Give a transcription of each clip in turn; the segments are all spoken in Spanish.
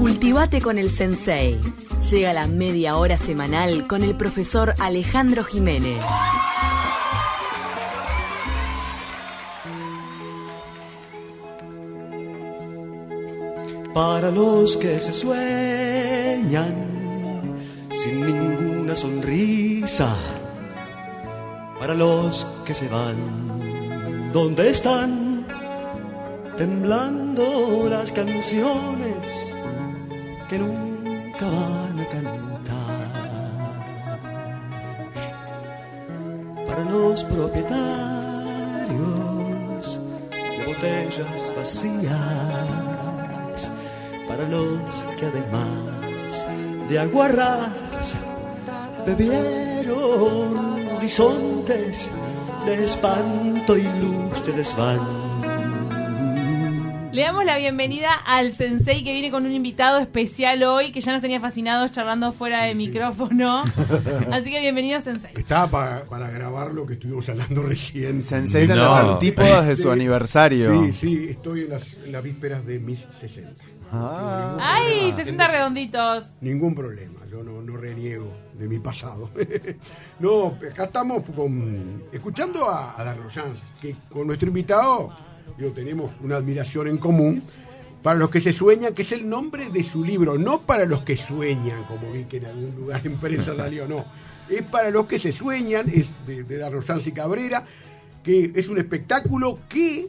Cultivate con el Sensei. Llega la media hora semanal con el profesor Alejandro Jiménez. Para los que se sueñan sin ninguna sonrisa, para los que se van, ¿dónde están? Temblando las canciones que nunca van a cantar. Para los propietarios de botellas vacías, para los que además de aguarras bebieron horizontes de espanto y luz de desván. Le damos la bienvenida al sensei que viene con un invitado especial hoy, que ya nos tenía fascinados charlando fuera de micrófono. Así que bienvenido, sensei. Estaba para, para grabar lo que estuvimos hablando recién. Sensei de las antípodas de su aniversario. Sí, sí, estoy en las, en las vísperas de mis 60. Ah. ¡Ay! 60 redonditos. Ningún problema, yo no, no reniego de mi pasado. no, acá estamos con, escuchando a, a Darlo Jans, que con nuestro invitado digo, tenemos una admiración en común. Para los que se sueñan, que es el nombre de su libro, no para los que sueñan, como vi que en algún lugar en prensa salió, no. Es para los que se sueñan, es de, de y Cabrera, que es un espectáculo que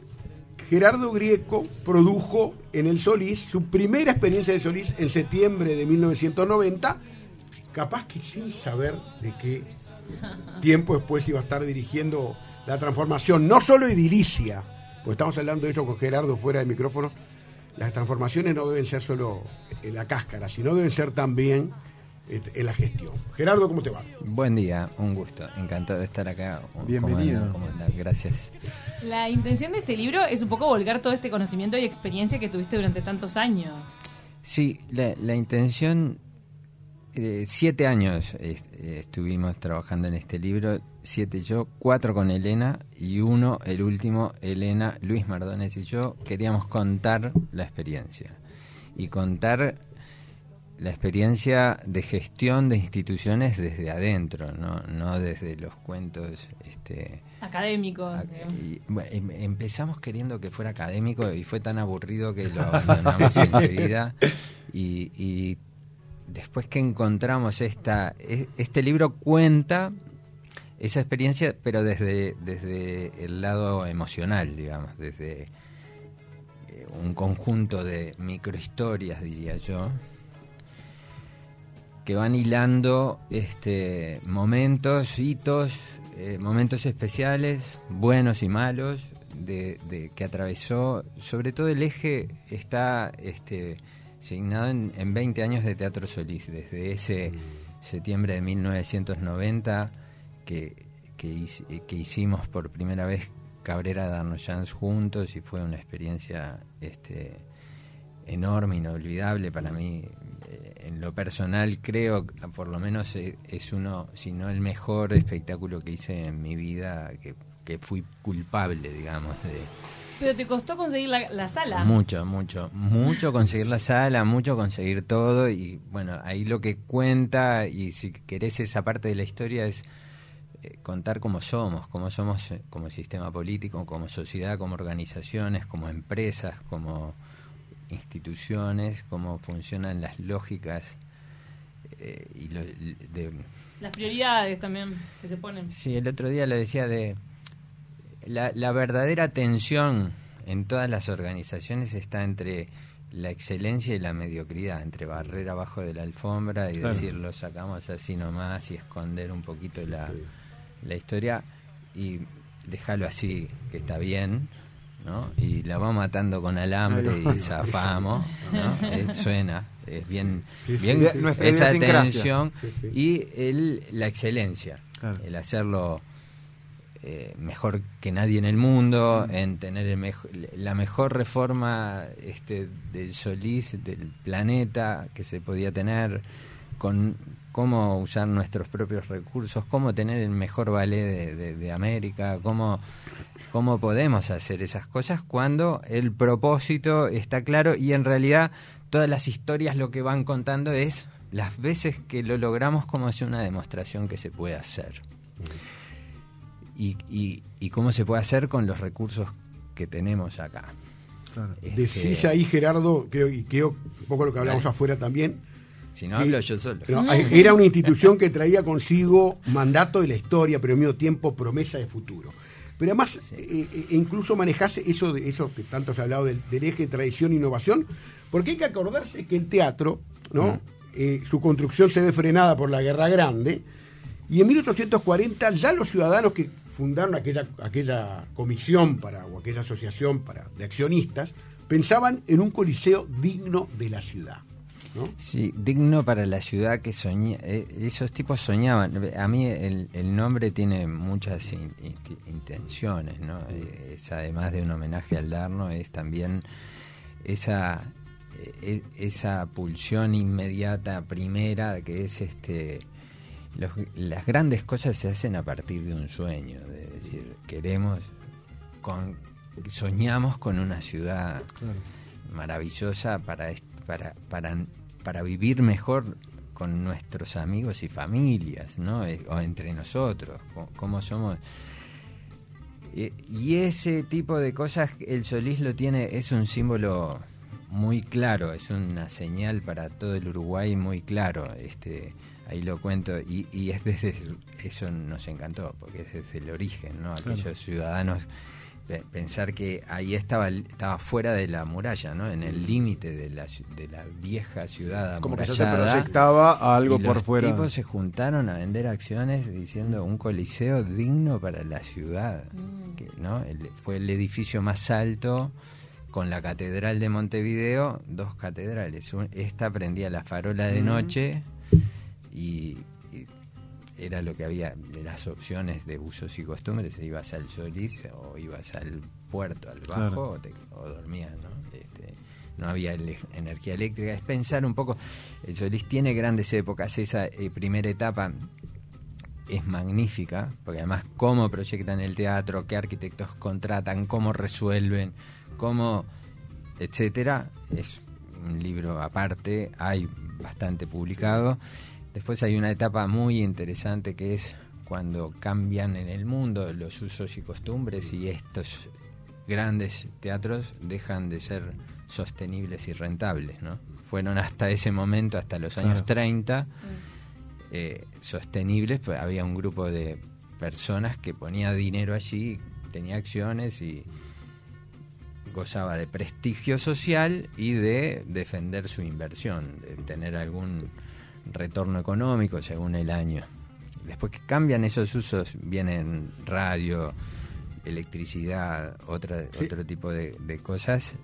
Gerardo Grieco produjo en el Solís, su primera experiencia en el Solís en septiembre de 1990, capaz que sin saber de qué tiempo después iba a estar dirigiendo la transformación, no solo edilicia, porque estamos hablando de eso con Gerardo fuera de micrófono, las transformaciones no deben ser solo en la cáscara, sino deben ser también en la gestión. Gerardo, ¿cómo te va? Buen día, un gusto, encantado de estar acá. Bienvenido. ¿Cómo. Gracias. La intención de este libro es un poco volcar todo este conocimiento y experiencia que tuviste durante tantos años. Sí, la, la intención, eh, siete años eh, estuvimos trabajando en este libro, siete yo, cuatro con Elena y uno, el último, Elena, Luis Mardones y yo, queríamos contar la experiencia. Y contar la experiencia de gestión de instituciones desde adentro, no, no desde los cuentos este, Académicos. Ac- y, bueno, em- empezamos queriendo que fuera académico y fue tan aburrido que lo abandonamos enseguida. Y, y después que encontramos esta, e- este libro cuenta esa experiencia, pero desde, desde el lado emocional, digamos, desde eh, un conjunto de microhistorias, diría yo, que van hilando este, momentos, hitos, eh, momentos especiales, buenos y malos, de, de- que atravesó, sobre todo el eje está este, signado en, en 20 años de Teatro Solís, desde ese septiembre de 1990 que, que, que hicimos por primera vez Cabrera Darnoyans juntos y fue una experiencia este, enorme, inolvidable para mí. Eh, En lo personal creo, por lo menos es uno, si no el mejor espectáculo que hice en mi vida, que, que fui culpable, digamos, de Pero te costó conseguir la, la sala. mucho, mucho, mucho conseguir la sala, mucho conseguir todo y bueno, ahí lo que cuenta y si querés esa parte de la historia es contar cómo somos, cómo somos eh, como sistema político, como sociedad, como organizaciones, como empresas, como instituciones, cómo funcionan las lógicas eh, y lo- de, Las prioridades también que se ponen. Sí, el otro día lo decía de la, la verdadera tensión en todas las organizaciones está entre la excelencia y la mediocridad, entre barrer abajo de la alfombra y Claro. decir lo sacamos así nomás y esconder un poquito la, la historia y dejarlo así, que está bien, ¿no? Y la vamos matando con alambre y zafamos, ¿no? Eh, suena, es bien, Sí, sí, bien sí. Esa tensión y el, la excelencia, Claro. el hacerlo eh, mejor que nadie en el mundo, en tener el mejo- la mejor reforma este, del Solís, del planeta que se podía tener, con cómo usar nuestros propios recursos, cómo tener el mejor ballet de, de- de América, cómo, cómo podemos hacer esas cosas cuando el propósito está claro y en realidad todas las historias lo que van contando es las veces que lo logramos como es una demostración que se puede hacer. Y, y- y cómo se puede hacer con los recursos que tenemos acá. Claro. Este, Decís ahí, Gerardo, creo, y creo un poco lo que hablamos afuera también. Si no hablo yo solo. no, hay- era una institución que traía consigo mandato de la historia, pero al mismo tiempo promesa de futuro. Pero además, eh, eh, incluso manejase eso de eso que tanto se ha hablado del, del eje tradición e innovación, porque hay que acordarse que el teatro, ¿no? Eh, su construcción se ve frenada por la Guerra Grande, y en 1840 ya los ciudadanos que fundaron aquella, aquella comisión para, o aquella asociación para, de accionistas pensaban en un coliseo digno de la ciudad. ¿No? Sí, digno para la ciudad que soñé. eh, esos tipos soñaban. A mí el, el nombre tiene muchas in- in- intenciones, ¿no? Eh, Es además de un homenaje al Darno, es también esa eh, esa pulsión inmediata primera que es este los- las grandes cosas se hacen a partir de un sueño, de decir, queremos con soñamos con una ciudad maravillosa para, para, para vivir mejor con nuestros amigos y familias, ¿no? Eh, O entre nosotros, cómo somos. Eh, Y ese tipo de cosas, el Solís lo tiene, es un símbolo muy claro, es una señal para todo el Uruguay muy claro. Este, ahí lo cuento, y, y es desde eso nos encantó, porque es desde el origen, ¿no? Aquellos ciudadanos pensar que ahí estaba estaba fuera de la muralla, ¿no? En el límite de la, ci- de la vieja ciudad Como que ya se proyectaba a algo Y por los fuera. tipos se juntaron a vender acciones diciendo un coliseo digno para la ciudad, que, ¿no? El- fue el edificio más alto con la catedral de Montevideo, dos catedrales. Un- Esta prendía la farola de noche y, y era lo que había de las opciones de usos y costumbres, ibas al Solís o ibas al puerto, al bajo, Claro. o, te- o dormías, ¿no? Este, no había ele- energía eléctrica, es pensar un poco, el Solís tiene grandes épocas, esa eh, primera etapa es magnífica, porque además cómo proyectan el teatro, qué arquitectos contratan, cómo resuelven, cómo, etcétera, es un libro aparte, hay bastante publicado. Después hay una etapa muy interesante que es cuando cambian en el mundo los usos y costumbres y estos grandes teatros dejan de ser sostenibles y rentables, ¿no? Fueron hasta ese momento, hasta los años Claro. 30, eh, sostenibles, pues había un grupo de personas que ponía dinero allí, tenía acciones y gozaba de prestigio social y de defender su inversión, de tener algún retorno económico según el año. Después que cambian esos usos, vienen radio, electricidad, otra, Sí. otro tipo de, de cosas.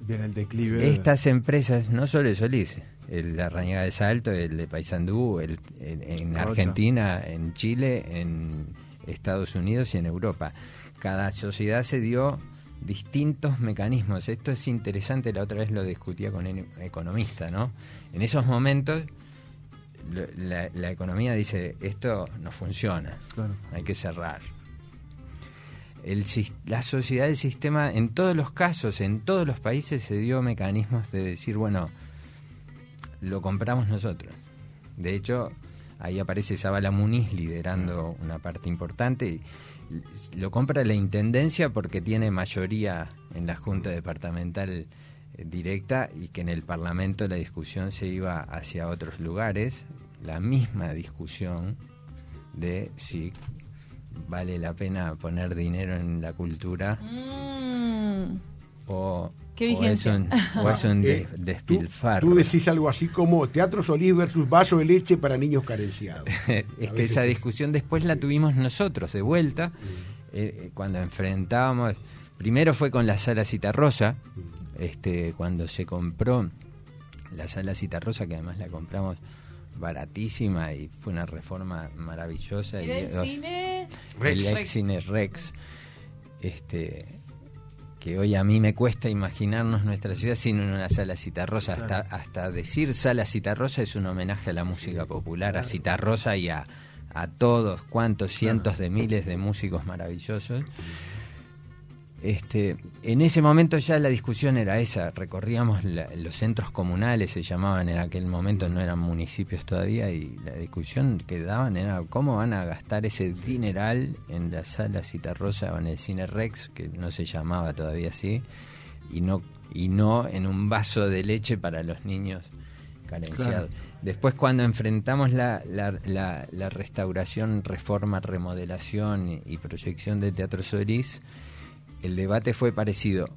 Viene el declive. Estas empresas, no solo el Solís, el de Rañaga de Salto, el de Paysandú, el, en. Argentina, en Chile, en Estados Unidos y en Europa. Cada sociedad se dio distintos mecanismos. Esto es interesante, la otra vez lo discutía con un economista, ¿no? En esos momentos la, la economía dice, esto no funciona, Claro. hay que cerrar. El, la sociedad del sistema, en todos los casos, en todos los países, se dio mecanismos de decir, bueno, lo compramos nosotros. De hecho, ahí aparece Zabala Muniz liderando una parte importante. y lo compra la intendencia porque tiene mayoría en la Junta Departamental eh, directa y que en el Parlamento la discusión se iba hacia otros lugares. La misma discusión de si vale la pena poner dinero en la cultura Mm. o, Qué o es vigencia. un, o es un Eh, tú, despilfarro. tú decís algo así como Teatro Solís versus vaso de leche para niños carenciados. es que esa es- discusión después la tuvimos nosotros de vuelta eh, eh, cuando enfrentábamos primero fue con la sala Citarrosa este cuando se compró la sala Citarrosa que además la compramos baratísima y fue una reforma maravillosa y ¿Era el cine? el Rex. ex cine Rex este que hoy a mí me cuesta imaginarnos nuestra ciudad sin una sala Citarrosa. Hasta, hasta decir sala Citarrosa es un homenaje a la música popular, a Citarrosa y a, a todos, cuantos cientos de miles de músicos maravillosos. Este, en ese momento ya la discusión era esa, recorríamos la- los centros comunales, se llamaban en aquel momento, no eran municipios todavía, y la discusión que daban era cómo van a gastar ese dineral en la sala Citarrosa o en el Cine Rex, que no se llamaba todavía así, y no, y no en un vaso de leche para los niños carenciados. Después cuando enfrentamos la, la, la- la restauración, reforma, remodelación y, y proyección de Teatro Solís, el debate fue parecido.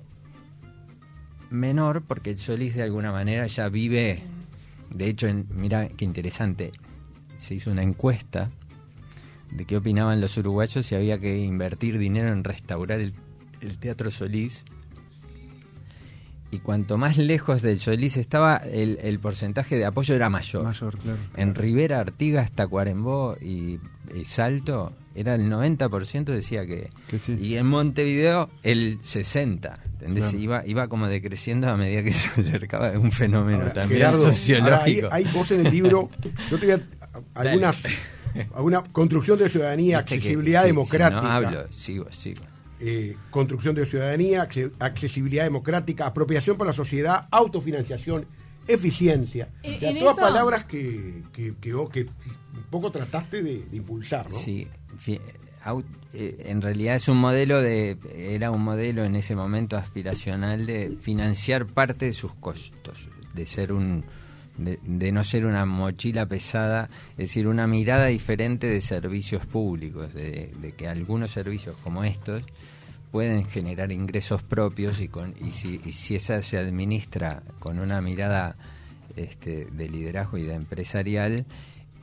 Menor, porque Solís de alguna manera ya vive, de hecho, en, mira qué interesante, se hizo una encuesta de qué opinaban los uruguayos si había que invertir dinero en restaurar el, el Teatro Solís. Y cuanto más lejos del Solís estaba, el, el porcentaje de apoyo era mayor. Mayor, claro. En Rivera, Artigas, Tacuarembó y, y Salto, era el 90% decía que... Que sí. Y en Montevideo el 60%. ¿entendés? Claro. Iba, iba como decreciendo a medida que se acercaba un fenómeno Ahora, también Gerardo, sociológico. ahora hay, hay vos en el libro, yo te voy a, a- algunas, alguna construcción de ciudadanía, Viste que- accesibilidad si democrática. no hablo, sigo, sigo. Eh, construcción de ciudadanía, acce- accesibilidad democrática, apropiación por la sociedad, autofinanciación, eficiencia. En- o sea, todas eso- palabras que, que, que vos que un poco trataste de, de impulsar, ¿no? Sí, eh, en realidad es un modelo de, era un modelo en ese momento aspiracional de financiar parte de sus costos, de ser un, de, no ser una mochila pesada, es decir, una mirada diferente de servicios públicos, de, de que algunos servicios como estos pueden generar ingresos propios y con y si, y si esa se administra con una mirada este, de liderazgo y de empresarial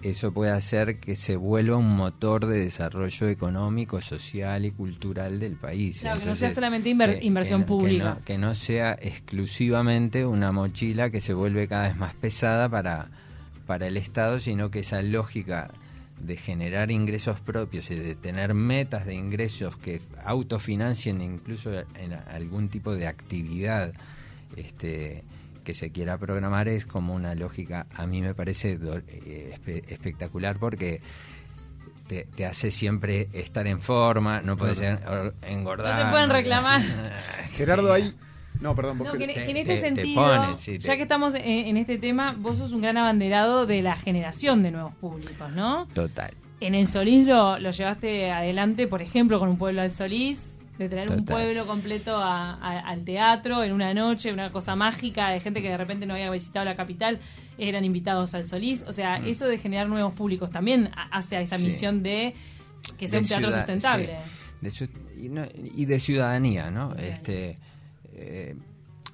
eso puede hacer que se vuelva un motor de desarrollo económico, social y cultural del país. Claro, que no sea solamente inver- inversión pública. no- que no sea exclusivamente una mochila que se vuelve cada vez más pesada para, para el Estado, sino que esa lógica de generar ingresos propios y de tener metas de ingresos que autofinancien incluso en algún tipo de actividad este, que se quiera programar es como una lógica, a mí me parece eh, espe- espectacular porque te, te hace siempre estar en forma, no puedes en- engordar. No te pueden reclamar. Gerardo, ahí. No, perdón, vos No, que, que en Te- este te sentido, pone, sí, te- ya que estamos en, en este tema, vos sos un gran abanderado de la generación de nuevos públicos, ¿no? Total. En el Solís lo, lo llevaste adelante, por ejemplo, con un pueblo al Solís, de traer un pueblo completo a- a- al teatro en una noche, una cosa mágica de gente que de repente no había visitado la capital, eran invitados al Solís. O sea, eso de generar nuevos públicos también ha- hace a esta Mm. Sí. misión de que sea de un teatro ciudad- sustentable. sí, de su- y, no- y de ciudadanía, ¿no? Este, eh,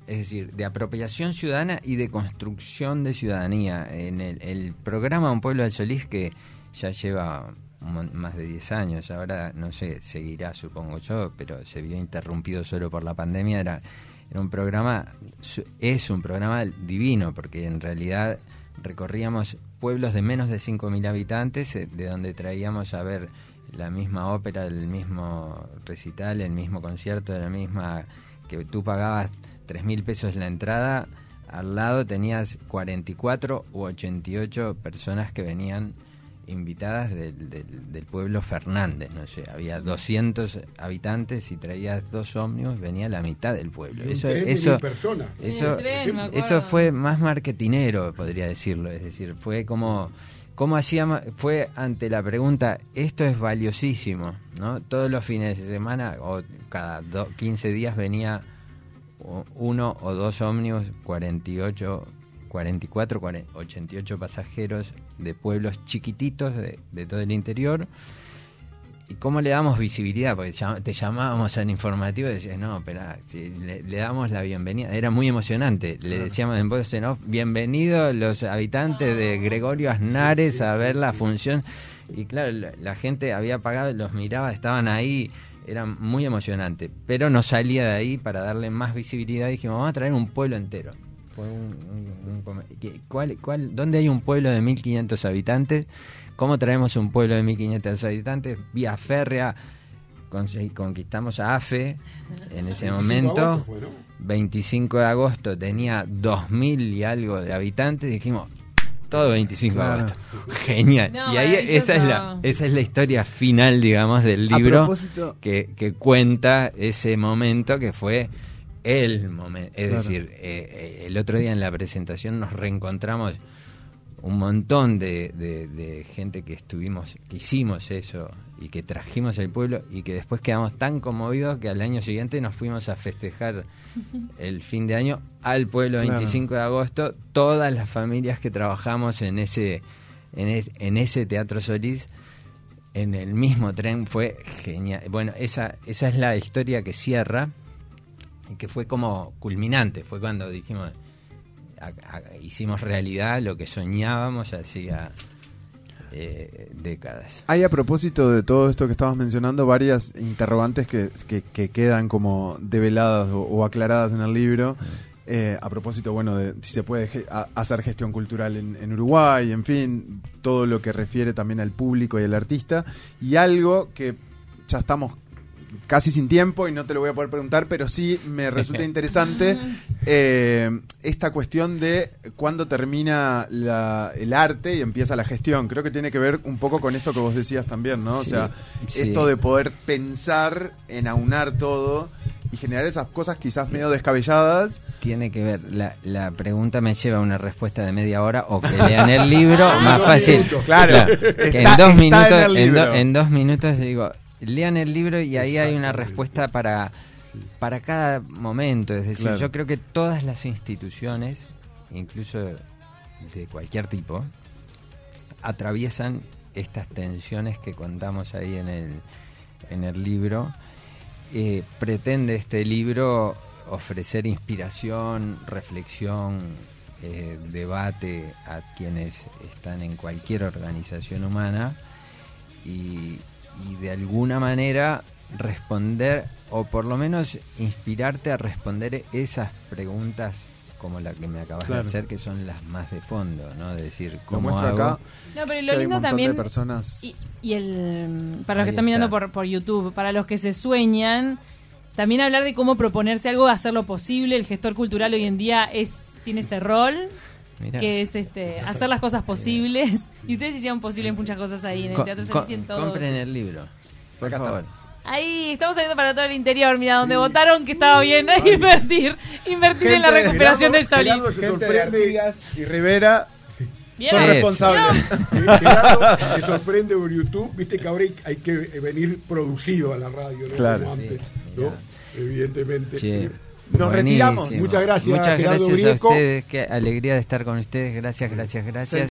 es decir, de apropiación ciudadana y de construcción de ciudadanía. En el, el programa Un Pueblo del Solís, que ya lleva más de 10 años, ahora no sé, seguirá supongo yo, pero se vio interrumpido solo por la pandemia, era, era un programa, es un programa divino, porque en realidad recorríamos pueblos de menos de 5.000 habitantes, eh, de donde traíamos a ver la misma ópera, el mismo recital, el mismo concierto, la misma que tú pagabas 3.000 pesos la entrada, al lado tenías 44 u 88 personas que venían invitadas del, del- del pueblo Fernández, no sé, había 200 habitantes y traías dos ómnibus, venía la mitad del pueblo. Eso, eso, eso, tren, fue más marketinero, podría decirlo. Es decir, fue como, como hacíamos, fue ante la pregunta, esto es valiosísimo, ¿no? Todos los fines de semana o cada do- 15 días venía uno o dos ómnibus, 48, 44, 40, 88 pasajeros de pueblos chiquititos de, de todo el interior. ¿Y cómo le damos visibilidad? Porque te llamábamos al informativo y decías, no, espera, si le, le damos la bienvenida. Era muy emocionante. Le decíamos en voz en off, bienvenidos los habitantes de Gregorio Aznares a ver la función. Y claro, la, la gente había pagado, los miraba, estaban ahí. Era muy emocionante. Pero no salía de ahí para darle más visibilidad. Dijimos, vamos a traer un pueblo entero. Fue un- un- un come- ¿qué- ¿cuál, cuál, ¿Dónde hay un pueblo de 1500 habitantes? ¿Cómo traemos un pueblo de 1500 habitantes? Vía férrea, conquistamos a AFE en 25 ese momento. agosto fue, ¿no? 25 de agosto tenía 2000 y algo de habitantes. Dijimos, todo 25 de agosto. Genial. No, y ahí esa es la esa es la historia final, digamos, del libro que cuenta ese momento que fue el momento. Es Claro. decir, eh, eh, el otro día en la presentación nos reencontramos un montón de, de- de gente que estuvimos, que hicimos eso y que trajimos al pueblo y que después quedamos tan conmovidos que al año siguiente nos fuimos a festejar el fin de año al pueblo Claro. 25 de agosto, todas las familias que trabajamos en ese en, es- en ese Teatro Solís en el mismo tren fue genial. Bueno, esa esa es la historia que cierra que fue como culminante, fue cuando dijimos a- a- hicimos realidad lo que soñábamos hacía eh, décadas. Hay a propósito de todo esto que estabas mencionando varias interrogantes que, que- que quedan como develadas o, o aclaradas en el libro. Eh, a propósito, bueno, de si se puede ge- hacer gestión cultural en, en Uruguay, en fin, todo lo que refiere también al público y al artista. Y algo que ya estamos casi sin tiempo y no te lo voy a poder preguntar, pero sí me resulta interesante eh, esta cuestión de cuándo termina la- el arte y empieza la gestión. Creo que tiene que ver un poco con esto que vos decías también, ¿no? O sea, sí. esto de poder pensar en aunar todo y generar esas cosas quizás medio descabelladas. Tiene que ver, la, la pregunta me lleva a una respuesta de media hora o que lean el libro, más Dos fácil. minutos. Claro, está- en dos minutos, do- en dos minutos digo, lean el libro y ahí hay una respuesta para, para cada momento. Es decir, Claro. yo creo que todas las instituciones, incluso de cualquier tipo, atraviesan estas tensiones que contamos ahí en el, en el libro. Eh, pretende este libro ofrecer inspiración, reflexión, eh, debate a quienes están en cualquier organización humana y, y de alguna manera responder o por lo menos inspirarte a responder esas preguntas como la que me acabas Claro. de hacer que son las más de fondo, ¿no? De decir, Lo ¿cómo hago? acá. No, pero lo lindo montón también. de personas. Y, y el para los que están mirando por, por YouTube, para los que se sueñan, también hablar de cómo proponerse algo, hacerlo posible. El gestor cultural hoy en día es tiene ese rol, Mirá. que es este hacer las cosas posibles. Y ustedes hicieron posibles muchas cosas ahí en el Co- Teatro todo. compren el libro, por Acá está. favor. Ahí estamos saliendo para todo el interior, mira, donde votaron que estaba bien invertir, invertir en la Gente de recuperación del Solís. Gerardo Gente de. Artigas y Rivera son Eso. responsables. Gerardo se sorprende por YouTube, viste que ahora hay, que venir producido a la radio, ¿no? Claro. Como antes, Sí, ¿no? Evidentemente. Sí. Nos retiramos. Muchas gracias, Muchas Gerardo gracias a ustedes. Qué alegría de estar con ustedes. Gracias, gracias, gracias.